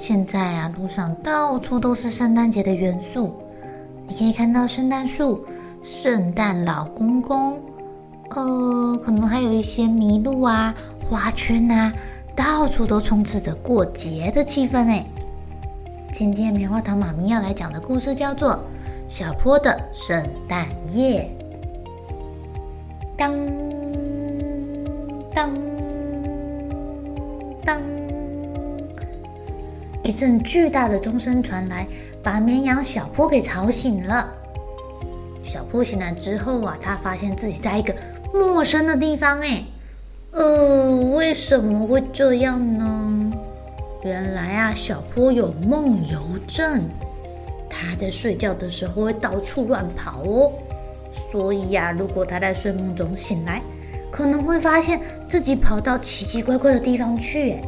现在啊，路上到处都是圣诞节的元素。你可以看到圣诞树、圣诞老公公，呃，可能还有一些麋鹿啊、花圈啊，到处都充斥着过节的气氛诶。今天棉花糖妈咪要来讲的故事叫做《小坡的圣诞夜》。当当当！一阵巨大的钟声传来，把绵羊小坡给吵醒了。小坡醒来之后啊，他发现自己在一个陌生的地方。哎，呃，为什么会这样呢？原来啊，小坡有梦游症，他在睡觉的时候会到处乱跑哦。所以呀，如果他在睡梦中醒来，可能会发现自己跑到奇奇怪怪的地方去。哎，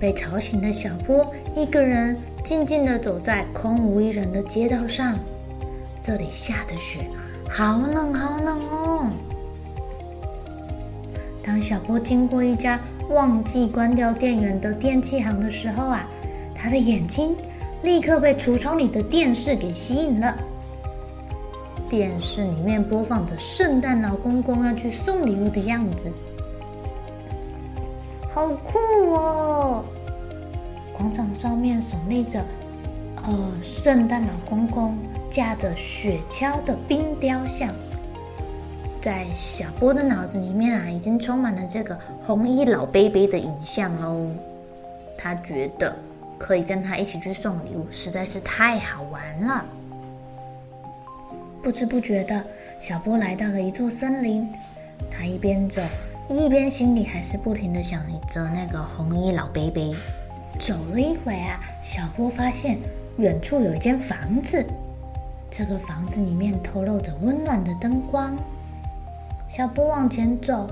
被吵醒的小波一个人静静地走在空无一人的街道上，这里下着雪，好冷好冷哦。当小波经过一家忘记关掉电源的电器行的时候啊，他的眼睛立刻被橱窗里的电视给吸引了。电视里面播放着圣诞老公公要去送礼物的样子，好酷哦！广场上面耸立着，呃，圣诞老公公驾着雪橇的冰雕像，在小波的脑子里面啊，已经充满了这个红衣老 baby 的影像哦。他觉得可以跟他一起去送礼物，实在是太好玩了。不知不觉的，小波来到了一座森林。他一边走，一边心里还是不停的想着那个红衣老伯伯。走了一会啊，小波发现远处有一间房子。这个房子里面透露着温暖的灯光。小波往前走，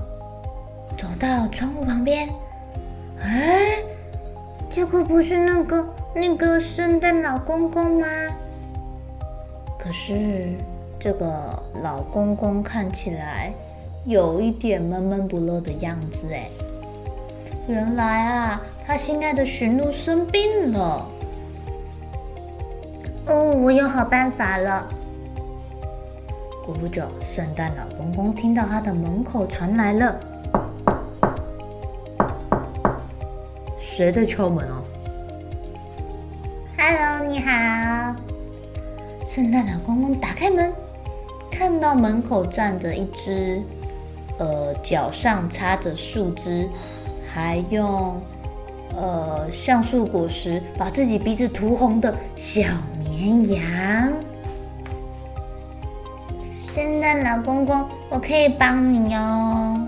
走到窗户旁边，哎，这个不是那个那个圣诞老公公吗？可是。这个老公公看起来有一点闷闷不乐的样子哎，原来啊，他心爱的驯鹿生病了。哦，我有好办法了。过不久，圣诞老公公听到他的门口传来了，谁在敲门啊？Hello，你好。圣诞老公公打开门。看到门口站着一只，呃，脚上插着树枝，还用呃橡树果实把自己鼻子涂红的小绵羊。圣诞老公公，我可以帮你哦。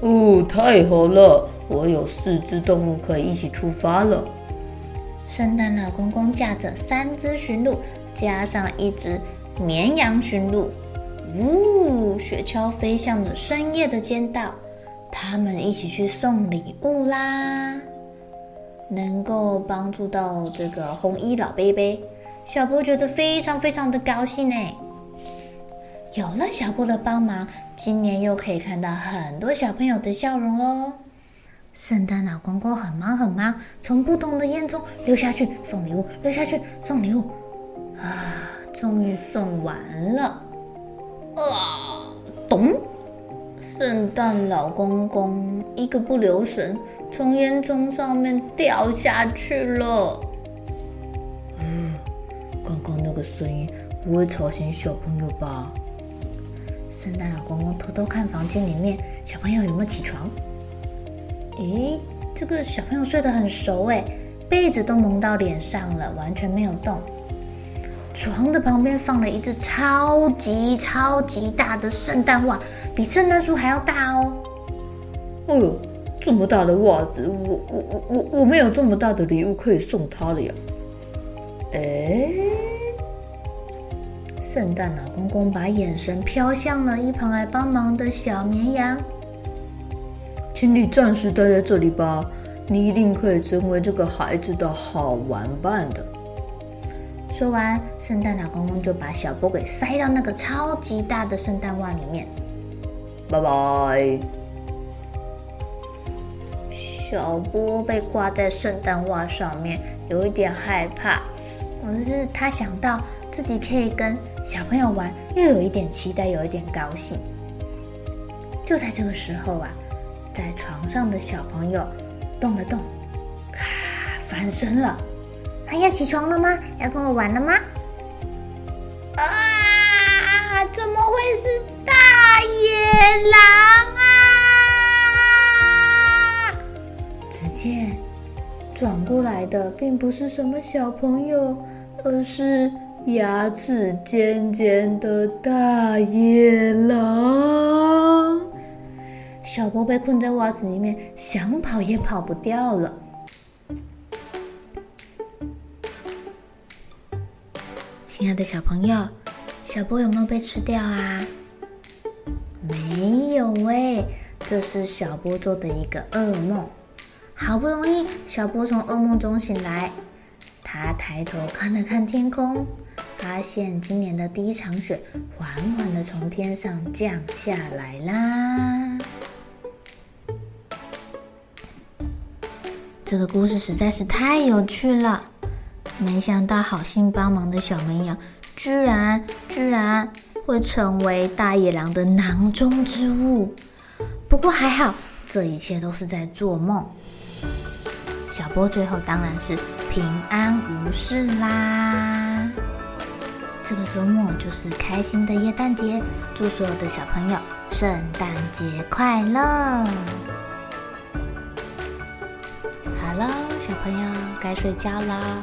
哦，太好了，我有四只动物可以一起出发了。圣诞老公公驾着三只驯鹿，加上一只。绵羊驯鹿，呜，雪橇飞向了深夜的街道。他们一起去送礼物啦，能够帮助到这个红衣老伯伯，小波觉得非常非常的高兴呢。有了小波的帮忙，今年又可以看到很多小朋友的笑容哦。圣诞老公公很忙很忙，从不同的烟囱溜下去送礼物，溜下去送礼物，啊。终于送完了，啊！咚！圣诞老公公一个不留神，从烟囱上面掉下去了。嗯，刚刚那个声音不会吵醒小朋友吧？圣诞老公公偷偷看房间里面，小朋友有没有起床？咦，这个小朋友睡得很熟诶，被子都蒙到脸上了，完全没有动。床的旁边放了一只超级超级大的圣诞袜，比圣诞树还要大哦。哦呦，这么大的袜子，我我我我我没有这么大的礼物可以送他了呀。哎，圣诞老公公把眼神飘向了一旁来帮忙的小绵羊。请你暂时待在这里吧，你一定可以成为这个孩子的好玩伴的。说完，圣诞老公公就把小波给塞到那个超级大的圣诞袜里面。拜拜。小波被挂在圣诞袜上面，有一点害怕。可是他想到自己可以跟小朋友玩，又有一点期待，有一点高兴。就在这个时候啊。在床上的小朋友动了动，咔，翻身了。他要起床了吗？要跟我玩了吗？啊！怎么会是大野狼啊？只见转过来的并不是什么小朋友，而是牙齿尖尖的大野狼。小波被困在袜子里面，想跑也跑不掉了。亲爱的小朋友，小波有没有被吃掉啊？没有哎，这是小波做的一个噩梦。好不容易，小波从噩梦中醒来，他抬头看了看天空，发现今年的第一场雪缓缓的从天上降下来啦。这个故事实在是太有趣了，没想到好心帮忙的小绵羊，居然居然会成为大野狼的囊中之物。不过还好，这一切都是在做梦。小波最后当然是平安无事啦。这个周末就是开心的耶诞节，祝所有的小朋友圣诞节快乐！好了小朋友该睡觉了，